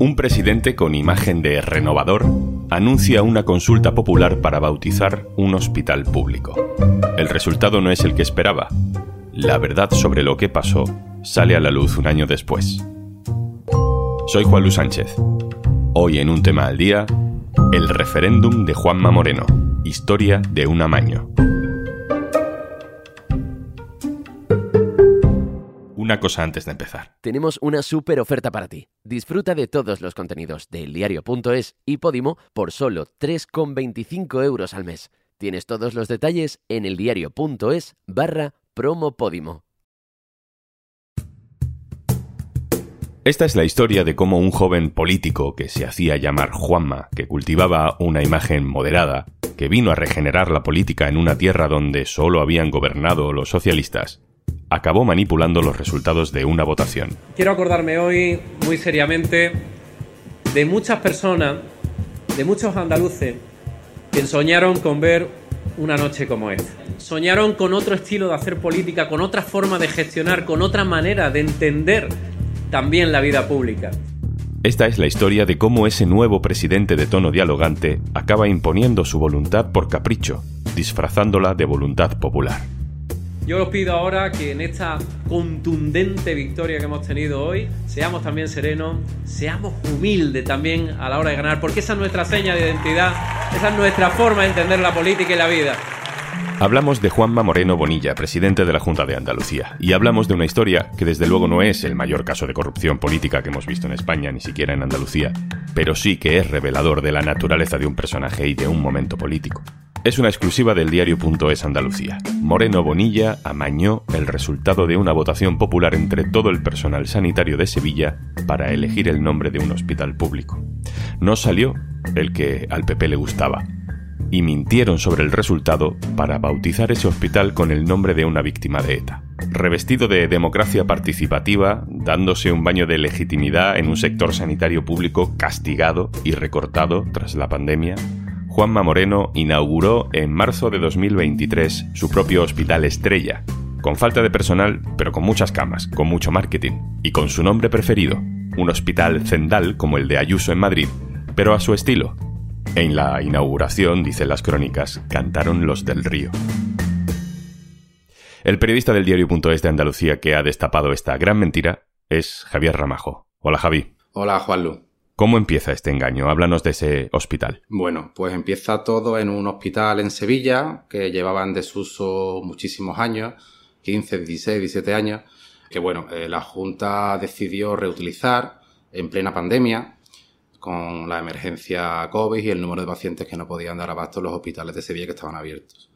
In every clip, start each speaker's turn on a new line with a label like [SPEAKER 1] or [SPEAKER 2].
[SPEAKER 1] Un presidente con imagen de renovador anuncia una consulta popular para bautizar un hospital público. El resultado no es el que esperaba. La verdad sobre lo que pasó sale a la luz un año después. Soy Juan Luis Sánchez. Hoy en un tema al día, el referéndum de Juanma Moreno, historia de un amaño. Una cosa antes de empezar.
[SPEAKER 2] Tenemos una súper oferta para ti. Disfruta de todos los contenidos de eldiario.es y Podimo por solo 3,25 euros al mes. Tienes todos los detalles en eldiario.es barra promopodimo.
[SPEAKER 1] Esta es la historia de cómo un joven político que se hacía llamar Juanma, que cultivaba una imagen moderada, que vino a regenerar la política en una tierra donde solo habían gobernado los socialistas, acabó manipulando los resultados de una votación.
[SPEAKER 3] Quiero acordarme hoy muy seriamente de muchas personas, de muchos andaluces, que soñaron con ver una noche como esta. Soñaron con otro estilo de hacer política, con otra forma de gestionar, con otra manera de entender también la vida pública.
[SPEAKER 1] Esta es la historia de cómo ese nuevo presidente de tono dialogante acaba imponiendo su voluntad por capricho, disfrazándola de voluntad popular.
[SPEAKER 3] Yo os pido ahora que en esta contundente victoria que hemos tenido hoy, seamos también serenos, seamos humildes también a la hora de ganar, porque esa es nuestra seña de identidad, esa es nuestra forma de entender la política y la vida.
[SPEAKER 1] Hablamos de Juanma Moreno Bonilla, presidente de la Junta de Andalucía, y hablamos de una historia que desde luego no es el mayor caso de corrupción política que hemos visto en España, ni siquiera en Andalucía, pero sí que es revelador de la naturaleza de un personaje y de un momento político. Es una exclusiva del diario.es Andalucía. Moreno Bonilla amañó el resultado de una votación popular entre todo el personal sanitario de Sevilla para elegir el nombre de un hospital público. No salió el que al PP le gustaba, y mintieron sobre el resultado para bautizar ese hospital con el nombre de una víctima de ETA. Revestido de democracia participativa, dándose un baño de legitimidad en un sector sanitario público castigado y recortado tras la pandemia, Juanma Moreno inauguró en marzo de 2023 su propio hospital estrella, con falta de personal, pero con muchas camas, con mucho marketing, y con su nombre preferido, un hospital cendal como el de Ayuso en Madrid, pero a su estilo. En la inauguración, dicen las crónicas, cantaron los del río. El periodista del diario.es de Andalucía que ha destapado esta gran mentira es Javier Ramajo. Hola Javi.
[SPEAKER 4] Hola Juanlu.
[SPEAKER 1] ¿Cómo empieza este engaño? Háblanos de ese hospital.
[SPEAKER 4] Bueno, pues empieza todo en un hospital en Sevilla que llevaba en desuso muchísimos años, 15, 16, 17 años, que bueno, eh, la Junta decidió reutilizar en plena pandemia con la emergencia COVID y el número de pacientes que no podían dar abasto en los hospitales de Sevilla que estaban abiertos.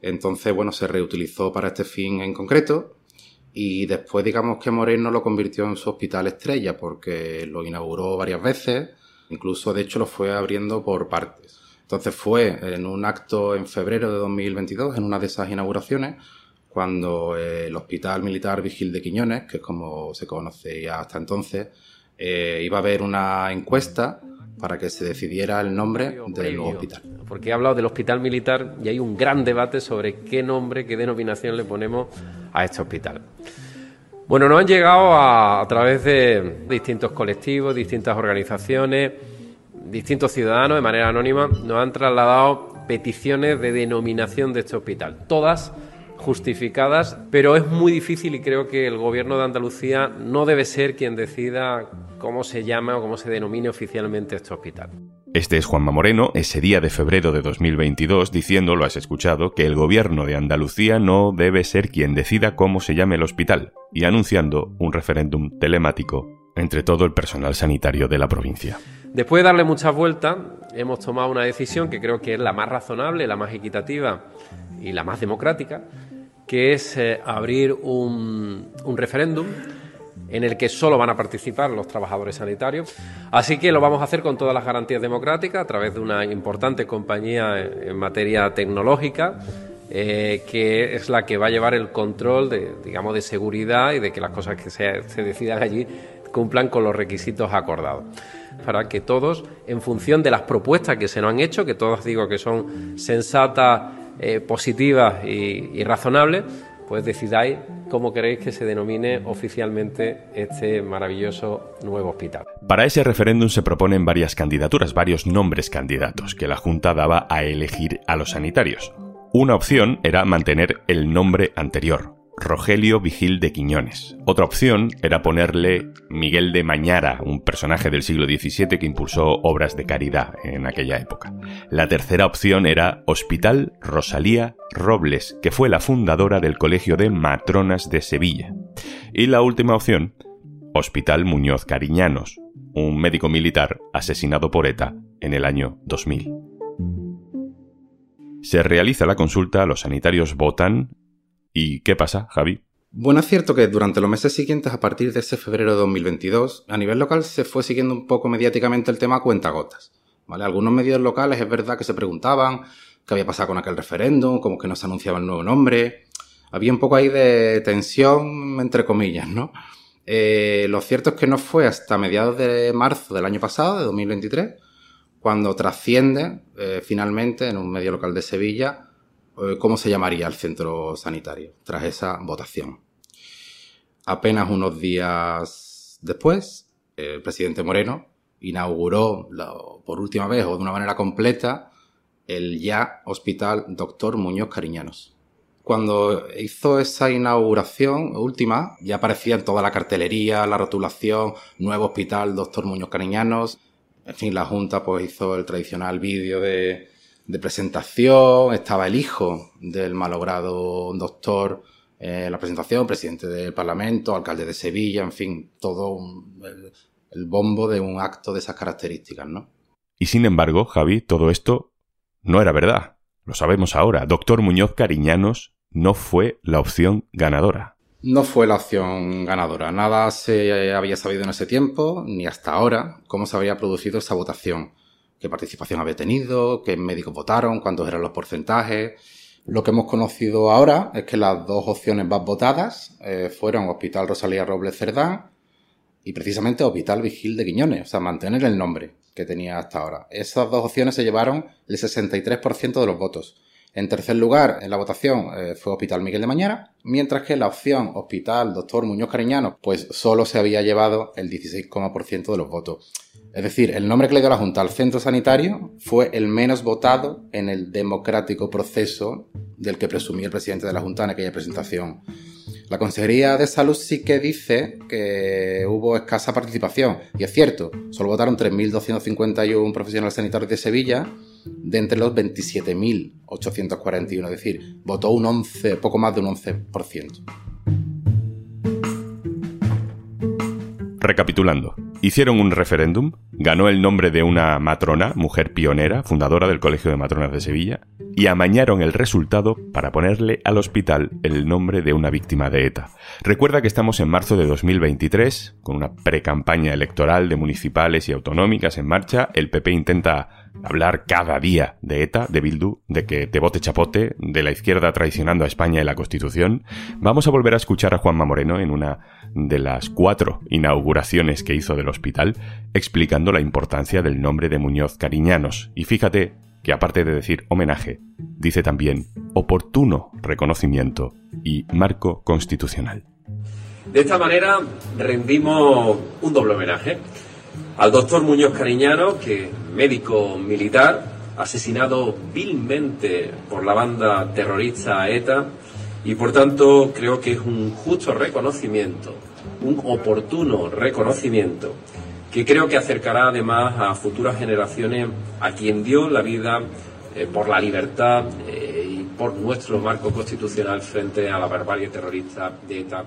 [SPEAKER 4] Entonces, bueno, se reutilizó para este fin en concreto y después digamos que Moreno lo convirtió en su hospital estrella porque lo inauguró varias veces, incluso de hecho lo fue abriendo por partes. Entonces fue en un acto en febrero de 2022, en una de esas inauguraciones, cuando el Hospital Militar Vigil de Quiñones, que es como se conocía hasta entonces, eh, iba a haber una encuesta para que se decidiera el nombre del nuevo hospital.
[SPEAKER 3] Porque he hablado del hospital militar y hay un gran debate sobre qué nombre, qué denominación le ponemos a este hospital. Bueno, nos han llegado a, a través de distintos colectivos, distintas organizaciones, distintos ciudadanos de manera anónima, nos han trasladado peticiones de denominación de este hospital. Todas justificadas, pero es muy difícil y creo que el gobierno de Andalucía no debe ser quien decida cómo se llama o cómo se denomine oficialmente este hospital.
[SPEAKER 1] Este es Juanma Moreno, ese día de febrero de 2022, diciendo, lo has escuchado, que el gobierno de Andalucía no debe ser quien decida cómo se llame el hospital, y anunciando un referéndum telemático entre todo el personal sanitario de la provincia.
[SPEAKER 3] Después de darle muchas vueltas, hemos tomado una decisión que creo que es la más razonable, la más equitativa y la más democrática, que es eh, abrir un, un referéndum en el que solo van a participar los trabajadores sanitarios. Así que lo vamos a hacer con todas las garantías democráticas a través de una importante compañía en materia tecnológica. Eh, que es la que va a llevar el control de, digamos, de seguridad y de que las cosas que se, decidan allí cumplan con los requisitos acordados para que todos, en función de las propuestas que se nos han hecho, que todas digo que son sensatas, eh, positivas y razonables, pues decidáis cómo queréis que se denomine oficialmente este maravilloso nuevo hospital.
[SPEAKER 1] Para ese referéndum se proponen varias candidaturas, varios nombres candidatos que la Junta daba a elegir a los sanitarios. Una opción era mantener el nombre anterior, Rogelio Vigil de Quiñones. Otra opción era ponerle Miguel de Mañara, un personaje del siglo XVII que impulsó obras de caridad en aquella época. La tercera opción era Hospital Rosalía Robles, que fue la fundadora del Colegio de Matronas de Sevilla. Y la última opción, Hospital Muñoz Cariñanos, un médico militar asesinado por ETA en el año 2000. Se realiza la consulta, los sanitarios votan ¿Y qué pasa, Javi?
[SPEAKER 4] Bueno, es cierto que durante los meses siguientes, a partir de ese febrero de 2022, a nivel local se fue siguiendo un poco mediáticamente el tema a cuentagotas. ¿vale? Algunos medios locales es verdad que se preguntaban qué había pasado con aquel referéndum, como que no se anunciaba el nuevo nombre. Había un poco ahí de tensión, entre comillas, ¿no? Eh, lo cierto es que no fue hasta mediados de marzo del año pasado, de 2023, cuando trasciende eh, finalmente en un medio local de Sevilla cómo se llamaría el centro sanitario tras esa votación. Apenas unos días después, el presidente Moreno inauguró por última vez o de una manera completa el ya Hospital Doctor Muñoz Cariñanos. Cuando hizo esa inauguración última, ya aparecía en toda la cartelería, la rotulación, nuevo hospital Doctor Muñoz Cariñanos. En fin, la Junta pues hizo el tradicional vídeo de, de presentación, estaba el hijo del malogrado doctor en la presentación, presidente del Parlamento, alcalde de Sevilla, en fin, todo el, bombo de un acto de esas características, ¿no?
[SPEAKER 1] Y sin embargo, Javi, todo esto no era verdad. Lo sabemos ahora. Doctor Muñoz Cariñanos no fue la opción ganadora.
[SPEAKER 4] No fue la opción ganadora. Nada se había sabido en ese tiempo, ni hasta ahora, cómo se había producido esa votación qué participación había tenido, qué médicos votaron, cuántos eran los porcentajes. Lo que hemos conocido ahora es que las dos opciones más votadas eh, fueron Hospital Rosalía Robles Cerdán y precisamente Hospital Vigil de Quiñones, o sea, mantener el nombre que tenía hasta ahora. Esas dos opciones se llevaron el 63% de los votos. En tercer lugar, en la votación eh, fue Hospital Miguel de Mañara, mientras que la opción Hospital Doctor Muñoz Cariñano, pues solo se había llevado el 16,% de los votos. Es decir, el nombre que le dio la Junta al centro sanitario fue el menos votado en el democrático proceso del que presumía el presidente de la Junta en aquella presentación. La Consejería de Salud sí que dice que hubo escasa participación, y es cierto, solo votaron 3.251 profesionales sanitarios de Sevilla de entre los 27.841, es decir, votó un 11, poco más de un 11%.
[SPEAKER 1] Recapitulando, hicieron un referéndum, ganó el nombre de una matrona, mujer pionera, fundadora del Colegio de Matronas de Sevilla, y amañaron el resultado para ponerle al hospital el nombre de una víctima de ETA. Recuerda que estamos en marzo de 2023, con una pre-campaña electoral de municipales y autonómicas en marcha. El PP intenta hablar cada día de ETA, de Bildu, de que te bote chapote, de la izquierda traicionando a España y la Constitución. Vamos a volver a escuchar a Juanma Moreno en una de las cuatro inauguraciones que hizo del hospital, explicando la importancia del nombre de Muñoz Cariñanos. Y fíjate que aparte de decir homenaje, dice también oportuno reconocimiento y marco constitucional.
[SPEAKER 3] De esta manera rendimos un doble homenaje al doctor Muñoz Cariñano, que médico militar, asesinado vilmente por la banda terrorista ETA, y por tanto creo que es un justo reconocimiento, un oportuno reconocimiento que creo que acercará además a futuras generaciones a quien dio la vida eh, por la libertad eh, y por nuestro marco constitucional frente a la barbarie terrorista de ETA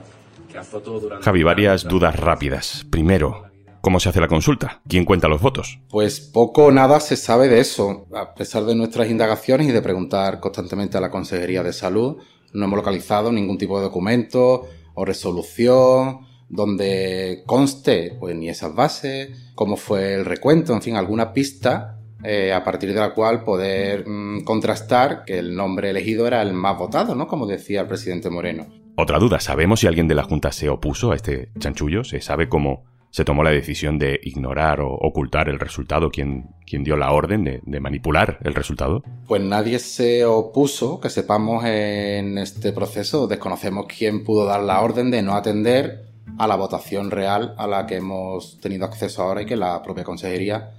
[SPEAKER 3] que azotó durante...
[SPEAKER 1] Javi, varias dudas rápidas. Primero, ¿Cómo se hace la consulta? ¿Quién cuenta los votos?
[SPEAKER 4] Pues poco o nada se sabe de eso. A pesar de nuestras indagaciones y de preguntar constantemente a la Consejería de Salud, no hemos localizado ningún tipo de documento o resolución donde conste pues ni esas bases, cómo fue el recuento, en fin, alguna pista eh, a partir de la cual poder mm, contrastar que el nombre elegido era el más votado, ¿no? Como decía el presidente Moreno.
[SPEAKER 1] Otra duda, ¿sabemos si alguien de la Junta se opuso a este chanchullo? ¿Se sabe cómo se tomó la decisión de ignorar o ocultar el resultado? ¿Quién, dio la orden de, de, manipular el resultado?
[SPEAKER 4] Pues nadie se opuso, que sepamos en este proceso. Desconocemos quién pudo dar la orden de no atender a la votación real a la que hemos tenido acceso ahora y que la propia consejería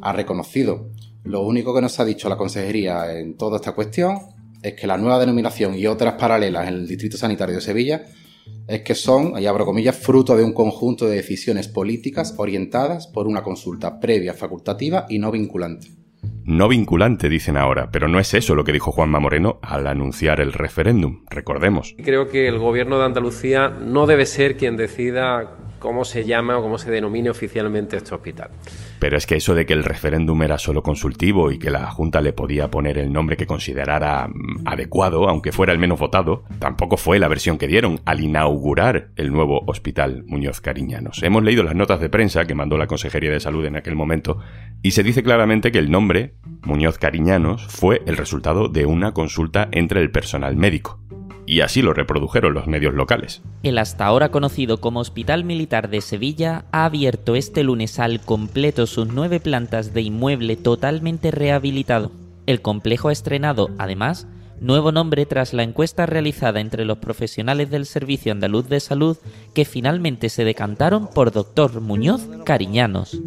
[SPEAKER 4] ha reconocido. Lo único que nos ha dicho la consejería en toda esta cuestión es que la nueva denominación y otras paralelas en el Distrito Sanitario de Sevilla es que son, ahí abro comillas, fruto de un conjunto de decisiones políticas orientadas por una consulta previa facultativa y no vinculante.
[SPEAKER 1] No vinculante, dicen ahora, pero no es eso lo que dijo Juanma Moreno al anunciar el referéndum, recordemos.
[SPEAKER 3] Creo que el gobierno de Andalucía no debe ser quien decida cómo se llama o cómo se denomine oficialmente este hospital.
[SPEAKER 1] Pero es que eso de que el referéndum era solo consultivo y que la Junta le podía poner el nombre que considerara mm, adecuado, aunque fuera el menos votado, tampoco fue la versión que dieron al inaugurar el nuevo Hospital Muñoz Cariñanos. Hemos leído las notas de prensa que mandó la Consejería de Salud en aquel momento y se dice claramente que el nombre, Muñoz Cariñanos, fue el resultado de una consulta entre el personal médico y así lo reprodujeron los medios locales.
[SPEAKER 5] El hasta ahora conocido como Hospital Militar de Sevilla ha abierto este lunes al completo sus nueve plantas de inmueble totalmente rehabilitado. El complejo ha estrenado, además, nuevo nombre tras la encuesta realizada entre los profesionales del Servicio Andaluz de Salud que finalmente se decantaron por Doctor Muñoz Cariñanos.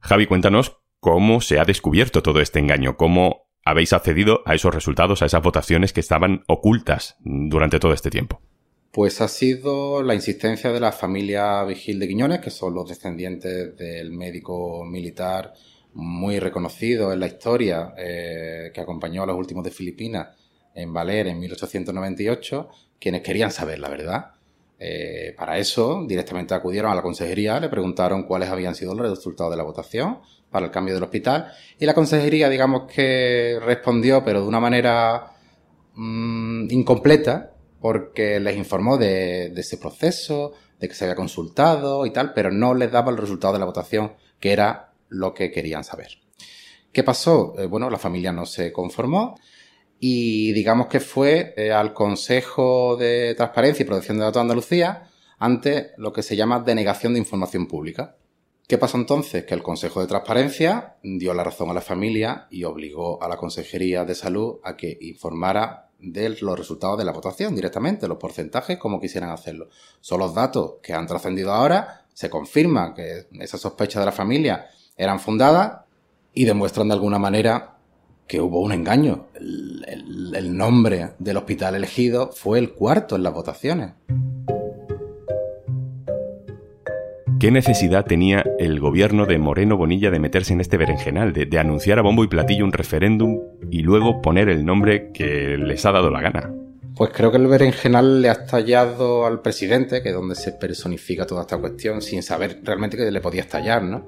[SPEAKER 1] Javi, cuéntanos cómo se ha descubierto todo este engaño, cómo habéis accedido a esos resultados, a esas votaciones que estaban ocultas durante todo este tiempo?
[SPEAKER 4] Pues ha sido la insistencia de la familia Vigil de Quiñones, que son los descendientes del médico militar muy reconocido en la historia, eh, que acompañó a los últimos de Filipinas en Valer en 1898, quienes querían saber la verdad. Eh, para eso, directamente acudieron a la consejería, le preguntaron cuáles habían sido los resultados de la votación para el cambio del hospital. Y la consejería, digamos que respondió, pero de una manera mm, incompleta, porque les informó de, ese proceso, de que se había consultado y tal, pero no les daba el resultado de la votación, que era lo que querían saber. ¿Qué pasó? Eh, bueno, la familia no se conformó y digamos que fue eh, al Consejo de Transparencia y Protección de Datos de Andalucía ante lo que se llama denegación de información pública. ¿Qué pasó entonces? Que el Consejo de Transparencia dio la razón a la familia y obligó a la Consejería de Salud a que informara de los resultados de la votación directamente, los porcentajes, como quisieran hacerlo. Son los datos que han trascendido ahora, se confirma que esas sospechas de la familia eran fundadas y demuestran de alguna manera que hubo un engaño. el nombre del hospital elegido fue el cuarto en las votaciones.
[SPEAKER 1] ¿Qué necesidad tenía el gobierno de Moreno Bonilla de meterse en este berenjenal, de, anunciar a bombo y platillo un referéndum y luego poner el nombre que les ha dado la gana?
[SPEAKER 4] Pues creo que el berenjenal le ha estallado al presidente, que es donde se personifica toda esta cuestión, sin saber realmente que le podía estallar, ¿no?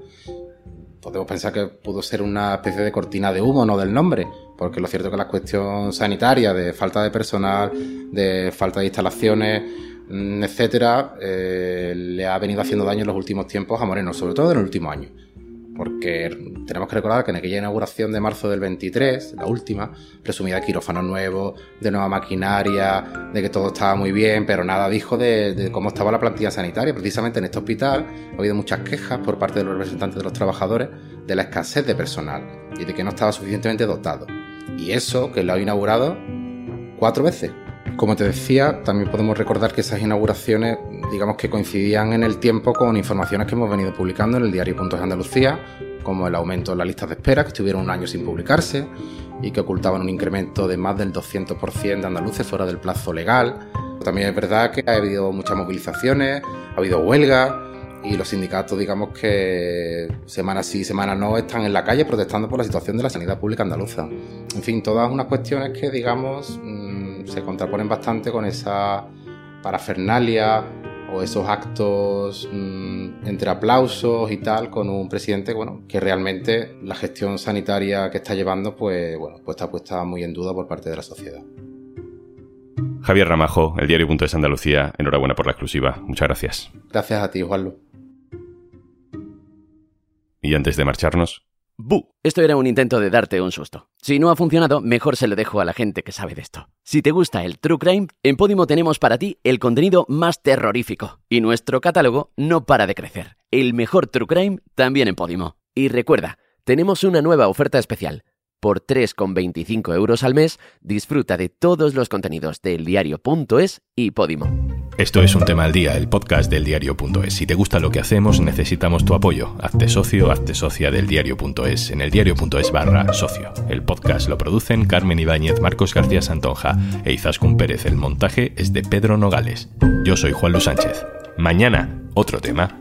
[SPEAKER 4] Podemos pensar que pudo ser una especie de cortina de humo, no del nombre, porque lo cierto es que la cuestión sanitaria, de falta de personal, de falta de instalaciones, Mm, etcétera, eh, le ha venido haciendo daño en los últimos tiempos a Moreno, sobre todo en el último año. Porque tenemos que recordar que en aquella inauguración de marzo del 23, la última, presumida quirófano nuevo, de nueva maquinaria, de que todo estaba muy bien, pero nada dijo de, cómo estaba la plantilla sanitaria. Precisamente en este hospital ha habido muchas quejas por parte de los representantes de los trabajadores de la escasez de personal y de que no estaba suficientemente dotado. Y eso que lo ha inaugurado cuatro veces. Como te decía, también podemos recordar que esas inauguraciones, digamos que coincidían en el tiempo con informaciones que hemos venido publicando en el diario Puntos de Andalucía, como el aumento en las listas de espera, que estuvieron un año sin publicarse y que ocultaban un incremento de más del 200% de andaluces fuera del plazo legal. También es verdad que ha habido muchas movilizaciones, ha habido huelgas y los sindicatos, digamos que semana sí, semana no, están en la calle protestando por la situación de la sanidad pública andaluza. En fin, todas unas cuestiones que, digamos, mm, se contraponen bastante con esa parafernalia o esos actos mm, entre aplausos y tal con un presidente bueno que realmente la gestión sanitaria que está llevando pues bueno pues está puesta muy en duda por parte de la sociedad.
[SPEAKER 1] Javier Ramajo el diario Punto de Andalucía enhorabuena por la exclusiva. Muchas gracias.
[SPEAKER 4] Gracias a ti Juanlo
[SPEAKER 1] y antes de marcharnos
[SPEAKER 2] ¡Bu! Esto era un intento de darte un susto. Si no ha funcionado, mejor se lo dejo a la gente que sabe de esto. Si te gusta el True Crime, en Podimo tenemos para ti el contenido más terrorífico. Y nuestro catálogo no para de crecer. El mejor True Crime también en Podimo. Y recuerda, tenemos una nueva oferta especial. Por 3,25 euros al mes, disfruta de todos los contenidos del diario.es y Podimo.
[SPEAKER 1] Esto es un tema al día, el podcast del diario.es. Si te gusta lo que hacemos, necesitamos tu apoyo. Hazte socio, hazte socia del diario.es en el diario.es barra socio. El podcast lo producen Carmen Ibáñez, Marcos García Santonja e Izaskun Pérez. El montaje es de Pedro Nogales. Yo soy Juan Luis Sánchez. Mañana, otro tema.